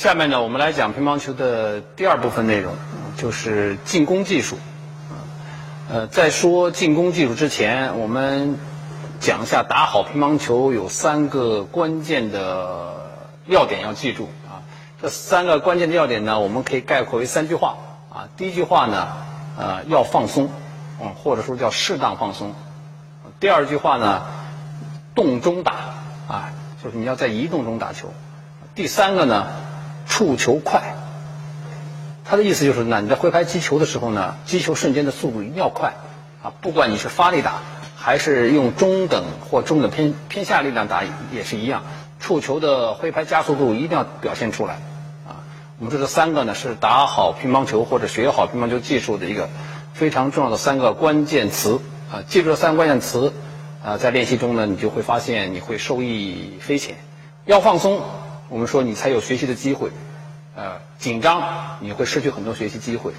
下面呢，我们来讲乒乓球的第二部分内容，就是进攻技术。呃，在说进攻技术之前，我们讲一下打好乒乓球有三个关键的要点要记住啊。这三个关键的要点呢，我们可以概括为三句话啊。第一句话呢，呃，要放松，嗯，或者说叫适当放松。第二句话呢，动中打啊，就是你要在移动中打球。第三个呢，触球快。他的意思就是呢，你在挥拍击球的时候呢，击球瞬间的速度一定要快啊，不管你是发力打，还是用中等或中等偏偏下力量打也是一样，触球的挥拍加速度一定要表现出来啊。我们说这三个呢，是打好乒乓球或者学好乒乓球技术的一个非常重要的三个关键词啊。记住这三个关键词啊，在练习中呢，你就会发现你会受益匪浅。要放松，我们说你才有学习的机会。呃，紧张你会失去很多学习机会。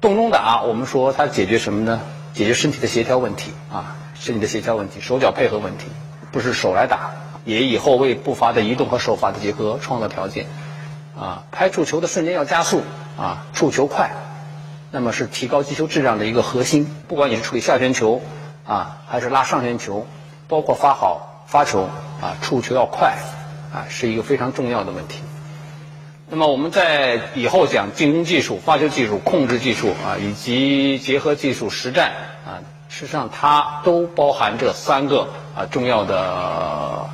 动中打，我们说它解决什么呢？解决身体的协调问题啊，身体的协调问题，手脚配合问题，不是手来打，也以后为步伐的移动和手法的结合创造条件。啊，拍触球的瞬间要加速啊，触球快，那么是提高击球质量的一个核心。不管你是处理下旋球啊，还是拉上旋球，包括发好发球啊，触球要快啊，是一个非常重要的问题。那么我们在以后讲进攻技术、发球技术、控制技术啊，以及结合技术实战啊，事实上它都包含这三个啊重要的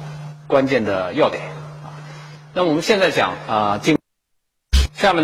关键的要点啊。那么我们现在讲啊进，下面呢。